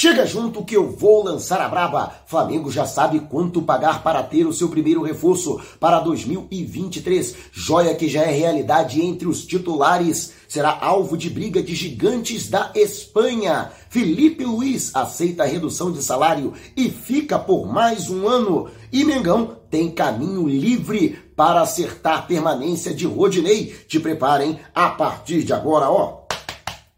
Chega junto que eu vou lançar a braba. Flamengo já sabe quanto pagar para ter o seu primeiro reforço para 2023. Joia que já é realidade entre os titulares. Será alvo de briga de gigantes da Espanha. Felipe Luiz aceita a redução de salário e fica por mais um ano. E Mengão tem caminho livre para acertar permanência de Rodinei. Te preparem a partir de agora, ó.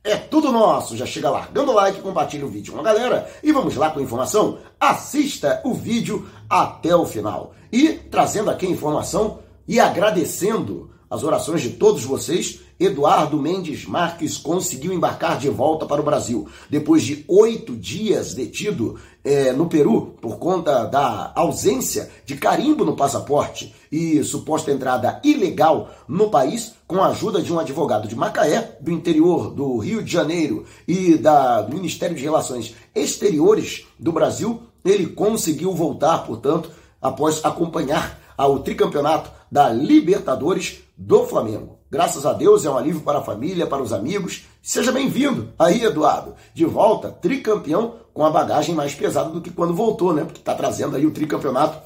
É tudo nosso. Já chega largando o like, compartilha o vídeo com a galera e vamos lá com a informação. Assista o vídeo até o final. E trazendo aqui a informação e agradecendo as orações de todos vocês, Eduardo Mendes Marques conseguiu embarcar de volta para o Brasil. Depois de oito dias detido é, no Peru por conta da ausência de carimbo no passaporte e suposta entrada ilegal no país, com a ajuda de um advogado de Macaé, do interior do Rio de Janeiro e da, do Ministério de Relações Exteriores do Brasil, ele conseguiu voltar, portanto, após acompanhar ao tricampeonato da Libertadores do Flamengo. Graças a Deus é um alívio para a família, para os amigos. Seja bem-vindo aí, Eduardo. De volta, tricampeão com a bagagem mais pesada do que quando voltou, né? Porque está trazendo aí o tricampeonato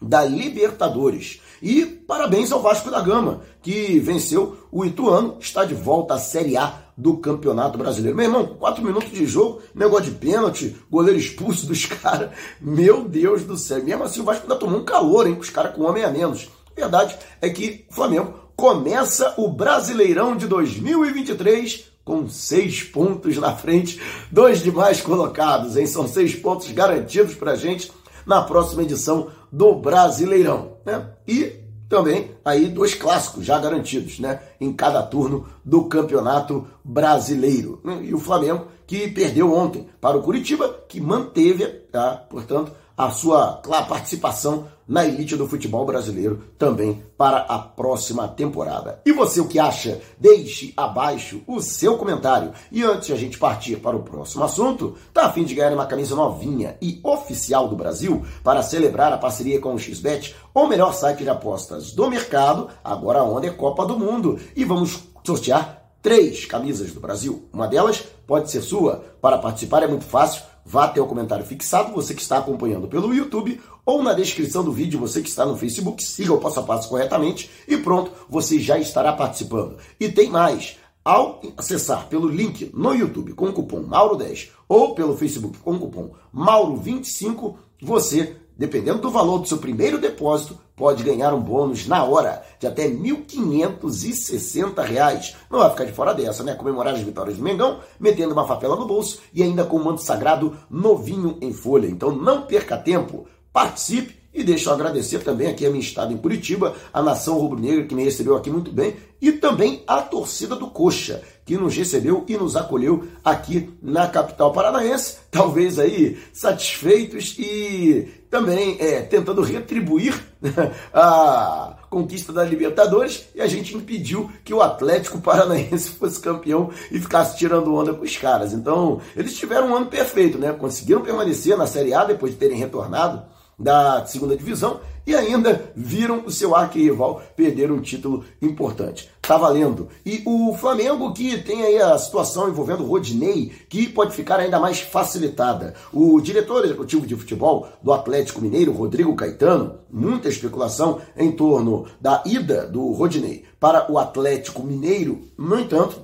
da Libertadores. E parabéns ao Vasco da Gama, que venceu o Ituano, está de volta à Série A do Campeonato Brasileiro. Meu irmão, quatro minutos de jogo, negócio de pênalti, goleiro expulso dos caras. Meu Deus do céu. Mesmo assim, o Vasco ainda tomou um calor, hein? Com os caras com um homem a menos. A verdade é que o Flamengo começa o Brasileirão de 2023 com seis pontos na frente dos demais colocados, hein? São seis pontos garantidos para gente na próxima edição do Brasileirão, né? E também aí dois clássicos já garantidos, né? Em cada turno do Campeonato Brasileiro. E o Flamengo que perdeu ontem para o Curitiba, que manteve, tá? portanto, a sua participação na elite do futebol brasileiro também para a próxima temporada. E você o que acha? Deixe abaixo o seu comentário. E antes de a gente partir para o próximo assunto, tá a fim de ganhar uma camisa novinha e oficial do Brasil para celebrar a parceria com o XBet, o melhor site de apostas do mercado, agora onde é Copa do Mundo. E vamos sortear três camisas do Brasil. Uma delas pode ser sua. Para participar é muito fácil vá até o comentário fixado, você que está acompanhando pelo YouTube, ou na descrição do vídeo, você que está no Facebook, siga o passo a passo corretamente e pronto, você já estará participando. E tem mais. Ao acessar pelo link no YouTube com o cupom Mauro10 ou pelo Facebook com o cupom Mauro25, você dependendo do valor do seu primeiro depósito, pode ganhar um bônus na hora de até R$ 1.560. Não vai ficar de fora dessa, né? Comemorar as vitórias do Mengão, metendo uma favela no bolso e ainda com o manto sagrado novinho em folha. Então não perca tempo, participe e deixa eu agradecer também aqui a minha estada em Curitiba, a nação rubro-negra que me recebeu aqui muito bem, e também a torcida do Coxa, que nos recebeu e nos acolheu aqui na capital paranaense, talvez aí satisfeitos e também é, tentando retribuir a conquista da Libertadores e a gente impediu que o Atlético Paranaense fosse campeão e ficasse tirando onda com os caras. Então, eles tiveram um ano perfeito, né? Conseguiram permanecer na Série A depois de terem retornado da segunda divisão e ainda viram o seu arquirrival perder um título importante. Tá valendo. E o Flamengo que tem aí a situação envolvendo o Rodinei, que pode ficar ainda mais facilitada. O diretor executivo de futebol do Atlético Mineiro, Rodrigo Caetano, muita especulação em torno da ida do Rodinei para o Atlético Mineiro. No entanto,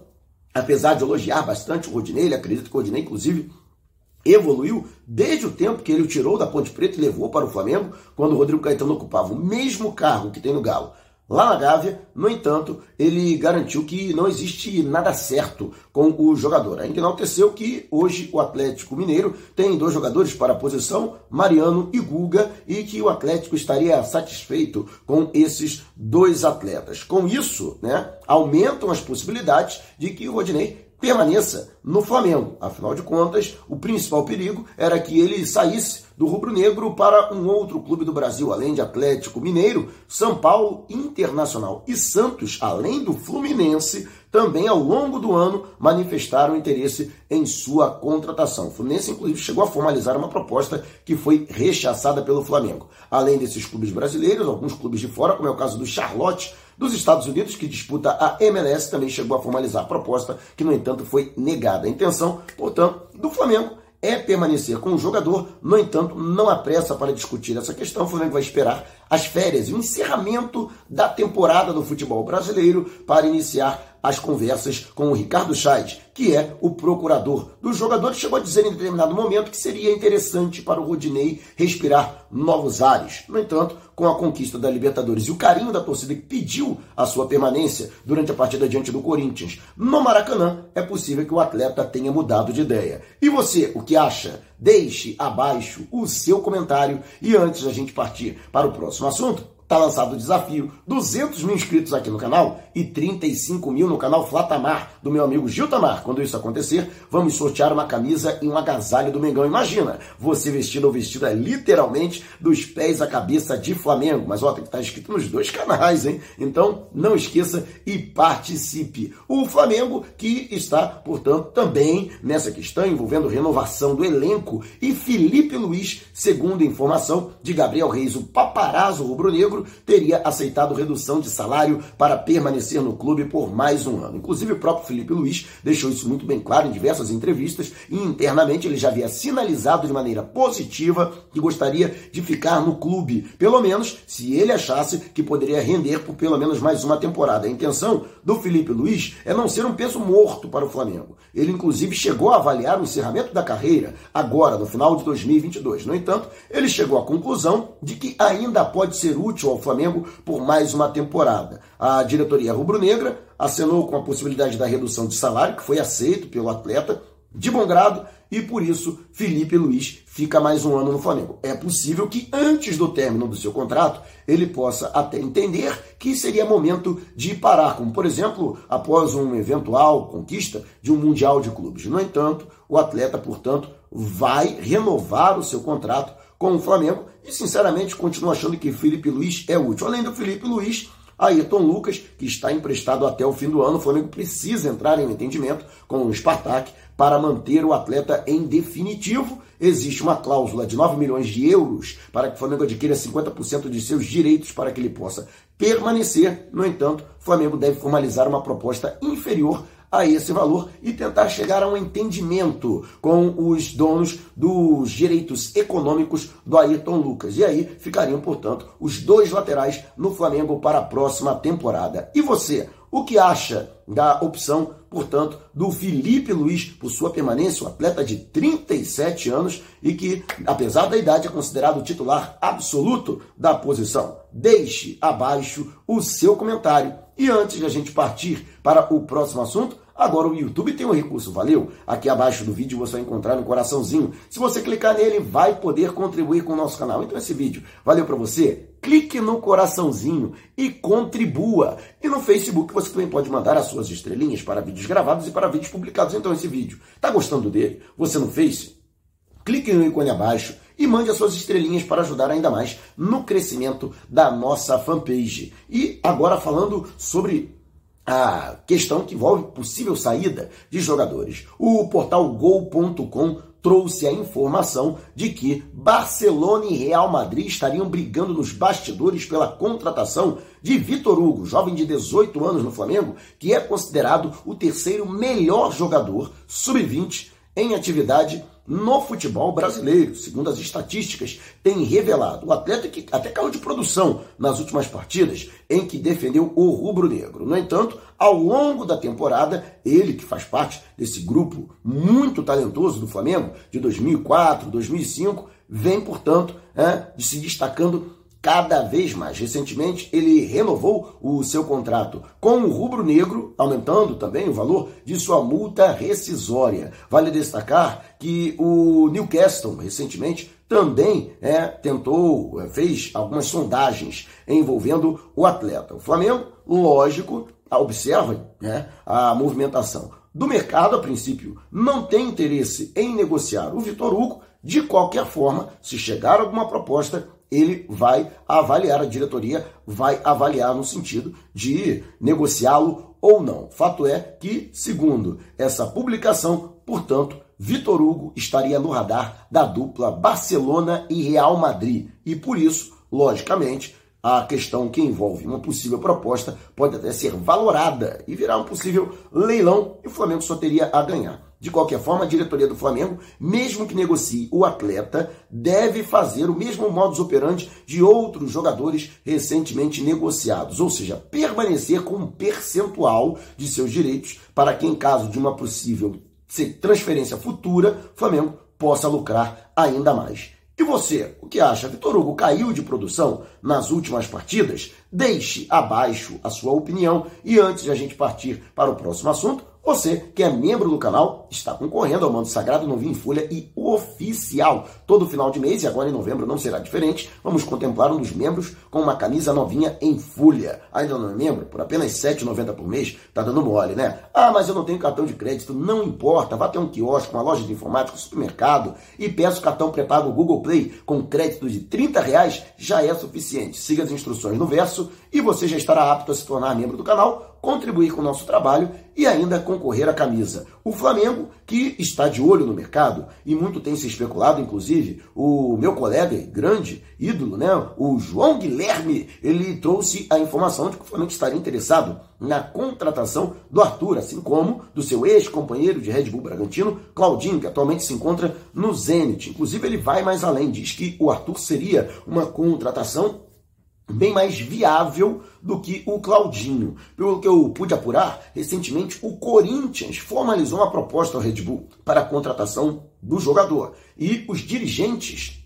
apesar de elogiar bastante o Rodinei, ele acredita que o Rodinei, inclusive, evoluiu desde o tempo que ele o tirou da Ponte Preta e levou para o Flamengo, quando o Rodrigo Caetano ocupava o mesmo cargo que tem no Galo. Lá na Gávea, no entanto, ele garantiu que não existe nada certo com o jogador. Ainda enalteceu que hoje o Atlético Mineiro tem dois jogadores para a posição, Mariano e Guga, e que o Atlético estaria satisfeito com esses dois atletas. Com isso, né, aumentam as possibilidades de que o Rodinei permaneça no Flamengo. Afinal de contas, o principal perigo era que ele saísse do rubro-negro para um outro clube do Brasil, além de Atlético Mineiro, São Paulo Internacional e Santos, além do Fluminense, também ao longo do ano manifestaram interesse em sua contratação. O Fluminense, inclusive, chegou a formalizar uma proposta que foi rechaçada pelo Flamengo. Além desses clubes brasileiros, alguns clubes de fora, como é o caso do Charlotte, dos Estados Unidos, que disputa a MLS, também chegou a formalizar a proposta, que, no entanto, foi negada. A intenção, portanto, do Flamengo é permanecer com o jogador, no entanto, não há pressa para discutir essa questão. O Flamengo vai esperar as férias e o encerramento da temporada do futebol brasileiro para iniciar as conversas com o Ricardo Chaves, que é o procurador do jogador, chegou a dizer em determinado momento que seria interessante para o Rodinei respirar novos ares. No entanto, com a conquista da Libertadores e o carinho da torcida que pediu a sua permanência durante a partida diante do Corinthians no Maracanã, é possível que o atleta tenha mudado de ideia. E você, o que acha? Deixe abaixo o seu comentário e antes da gente partir para o próximo assunto, Tá lançado o desafio. 200 mil inscritos aqui no canal e 35 mil no canal Flatamar, do meu amigo Gil Tamar. Quando isso acontecer, vamos sortear uma camisa e um agasalho do Mengão. Imagina, você vestido ou vestida literalmente dos pés à cabeça de Flamengo. Mas ó, tem que estar tá escrito nos dois canais, hein? Então, não esqueça e participe. O Flamengo que está, portanto, também nessa questão envolvendo renovação do elenco e Felipe Luiz, segundo informação de Gabriel Reis, o paparazzo rubro-negro, teria aceitado redução de salário para permanecer no clube por mais um ano. Inclusive, o próprio Felipe Luiz deixou isso muito bem claro em diversas entrevistas e internamente ele já havia sinalizado de maneira positiva que gostaria de ficar no clube, pelo menos se ele achasse que poderia render por pelo menos mais uma temporada. A intenção do Felipe Luiz é não ser um peso morto para o Flamengo. Ele, inclusive, chegou a avaliar o encerramento da carreira agora, no final de 2022. No entanto, ele chegou à conclusão de que ainda pode ser útil ao Flamengo por mais uma temporada. A diretoria rubro-negra acenou com a possibilidade da redução de salário, que foi aceito pelo atleta de bom grado, e por isso Felipe Luiz fica mais um ano no Flamengo. É possível que antes do término do seu contrato ele possa até entender que seria momento de parar, como por exemplo, após uma eventual conquista de um Mundial de Clubes. No entanto, o atleta, portanto, vai renovar o seu contrato com o Flamengo e, sinceramente, continuo achando que Felipe Luiz é útil. Além do Felipe Luiz, Ayrton Lucas, que está emprestado até o fim do ano. O Flamengo precisa entrar em um entendimento com o Spartak para manter o atleta em definitivo. Existe uma cláusula de 9 milhões de euros para que o Flamengo adquira 50% de seus direitos para que ele possa permanecer. No entanto, o Flamengo deve formalizar uma proposta inferior a esse valor e tentar chegar a um entendimento com os donos dos direitos econômicos do Ayrton Lucas. E aí ficariam, portanto, os dois laterais no Flamengo para a próxima temporada. E você, o que acha da opção, portanto, do Felipe Luiz por sua permanência, um atleta de 37 anos e que, apesar da idade, é considerado titular absoluto da posição? Deixe abaixo o seu comentário. E antes de a gente partir para o próximo assunto, Agora o YouTube tem um recurso, valeu? Aqui abaixo do vídeo você vai encontrar um coraçãozinho. Se você clicar nele, vai poder contribuir com o nosso canal. Então esse vídeo valeu para você? Clique no coraçãozinho e contribua. E no Facebook você também pode mandar as suas estrelinhas para vídeos gravados e para vídeos publicados. Então esse vídeo, tá gostando dele? Você no Face? Clique no ícone abaixo e mande as suas estrelinhas para ajudar ainda mais no crescimento da nossa fanpage. E agora falando sobre a questão que envolve possível saída de jogadores. O portal Gol.com trouxe a informação de que Barcelona e Real Madrid estariam brigando nos bastidores pela contratação de Vitor Hugo, jovem de 18 anos no Flamengo, que é considerado o terceiro melhor jogador sub-20 em atividade no futebol brasileiro, segundo as estatísticas, tem revelado o atleta que até caiu de produção nas últimas partidas em que defendeu o rubro-negro. No entanto, ao longo da temporada, ele que faz parte desse grupo muito talentoso do Flamengo de 2004, 2005, vem, portanto, é, se destacando cada vez mais. Recentemente, ele renovou o seu contrato com o Rubro Negro, aumentando também o valor de sua multa rescisória. Vale destacar que o Newcastle, recentemente, também é, tentou, é, fez algumas sondagens envolvendo o atleta. O Flamengo, lógico, observa né, a movimentação do mercado, a princípio, não tem interesse em negociar o Vitor Hugo. De qualquer forma, se chegar alguma proposta, ele vai avaliar, a diretoria vai avaliar no sentido de negociá-lo ou não. Fato é que, segundo essa publicação, portanto, Vitor Hugo estaria no radar da dupla Barcelona e Real Madrid. E por isso, logicamente, a questão que envolve uma possível proposta pode até ser valorada e virar um possível leilão e o Flamengo só teria a ganhar. De qualquer forma, a diretoria do Flamengo, mesmo que negocie o atleta, deve fazer o mesmo modus operandi de outros jogadores recentemente negociados, ou seja, permanecer com um percentual de seus direitos para que, em caso de uma possível transferência futura, o Flamengo possa lucrar ainda mais. E você, o que acha? Vitor Hugo caiu de produção nas últimas partidas? Deixe abaixo a sua opinião e antes de a gente partir para o próximo assunto, você que é membro do canal está concorrendo ao Manto Sagrado Novinho em Folha e oficial. Todo final de mês, e agora em novembro não será diferente, vamos contemplar um dos membros com uma camisa novinha em folha. Ainda não é membro? Por apenas R$ 7,90 por mês, tá dando mole, né? Ah, mas eu não tenho cartão de crédito. Não importa, vá até um quiosque, uma loja de informática, um supermercado e peça o cartão pré-pago Google Play com crédito de 30 reais, já é suficiente. Siga as instruções no verso e você já estará apto a se tornar membro do canal contribuir com o nosso trabalho e ainda concorrer à camisa. O Flamengo, que está de olho no mercado, e muito tem se especulado, inclusive, o meu colega grande ídolo, né, o João Guilherme, ele trouxe a informação de que o Flamengo estaria interessado na contratação do Arthur, assim como do seu ex-companheiro de Red Bull Bragantino, Claudinho, que atualmente se encontra no Zenit. Inclusive, ele vai mais além, diz que o Arthur seria uma contratação bem mais viável do que o Claudinho. Pelo que eu pude apurar, recentemente o Corinthians formalizou uma proposta ao Red Bull para a contratação do jogador. E os dirigentes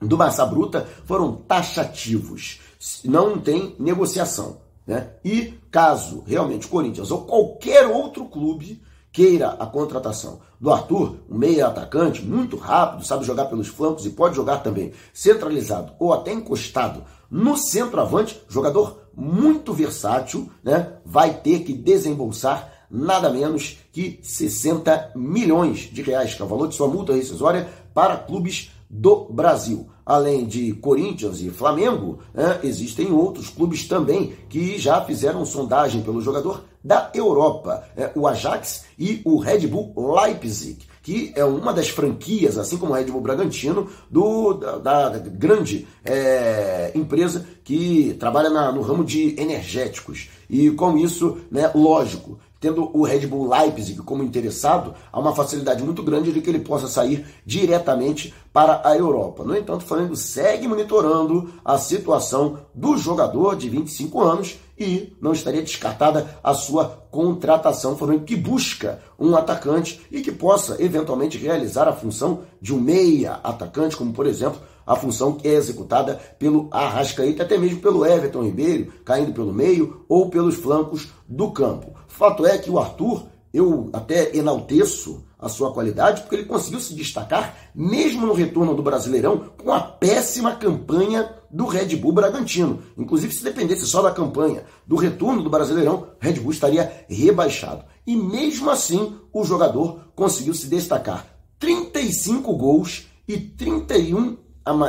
do Massa Bruta foram taxativos. Não tem negociação. Né? E caso realmente o Corinthians ou qualquer outro clube queira a contratação do Arthur, um meia atacante, muito rápido, sabe jogar pelos flancos e pode jogar também centralizado ou até encostado no centroavante, jogador muito versátil, né? Vai ter que desembolsar nada menos que 60 milhões de reais, que é o valor de sua multa rescisória para clubes do Brasil. Além de Corinthians e Flamengo, né, existem outros clubes também que já fizeram sondagem pelo jogador da Europa, é, o Ajax e o Red Bull Leipzig que é uma das franquias, assim como o Red Bull Bragantino, do, da, da grande é, empresa que trabalha na, no ramo de energéticos. E com isso, né, lógico, tendo o Red Bull Leipzig como interessado, há uma facilidade muito grande de que ele possa sair diretamente para a Europa. No entanto, o Flamengo segue monitorando a situação do jogador de 25 anos e não estaria descartada a sua contratação. O Flamengo que busca um atacante e que possa eventualmente realizar a função de um meia atacante, como por exemplo a função que é executada pelo Arrascaeta, até mesmo pelo Everton Ribeiro, caindo pelo meio ou pelos flancos do campo. Fato é que o Arthur, eu até enalteço a sua qualidade, porque ele conseguiu se destacar, mesmo no retorno do Brasileirão, com a péssima campanha do Red Bull Bragantino. Inclusive, se dependesse só da campanha do retorno do Brasileirão, Red Bull estaria rebaixado. E mesmo assim, o jogador conseguiu se destacar. 35 gols e 31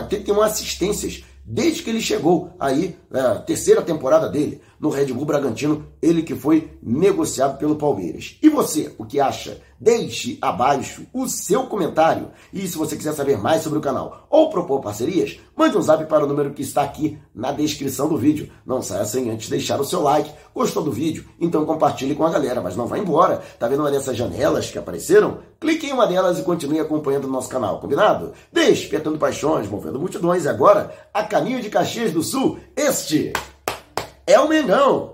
31 assistências desde que ele chegou aí, é, a terceira temporada dele no Red Bull Bragantino, ele que foi negociado pelo Palmeiras. E você, o que acha? Deixe abaixo o seu comentário. E se você quiser saber mais sobre o canal ou propor parcerias, mande um zap para o número que está aqui na descrição do vídeo. Não saia sem antes deixar o seu like. Gostou do vídeo? Então compartilhe com a galera, mas não vá embora. Tá vendo uma dessas janelas que apareceram? Clique em uma delas e continue acompanhando o nosso canal, combinado? Despertando paixões, movendo multidões. Agora, a caminho de Caxias do Sul, este é o Mengão.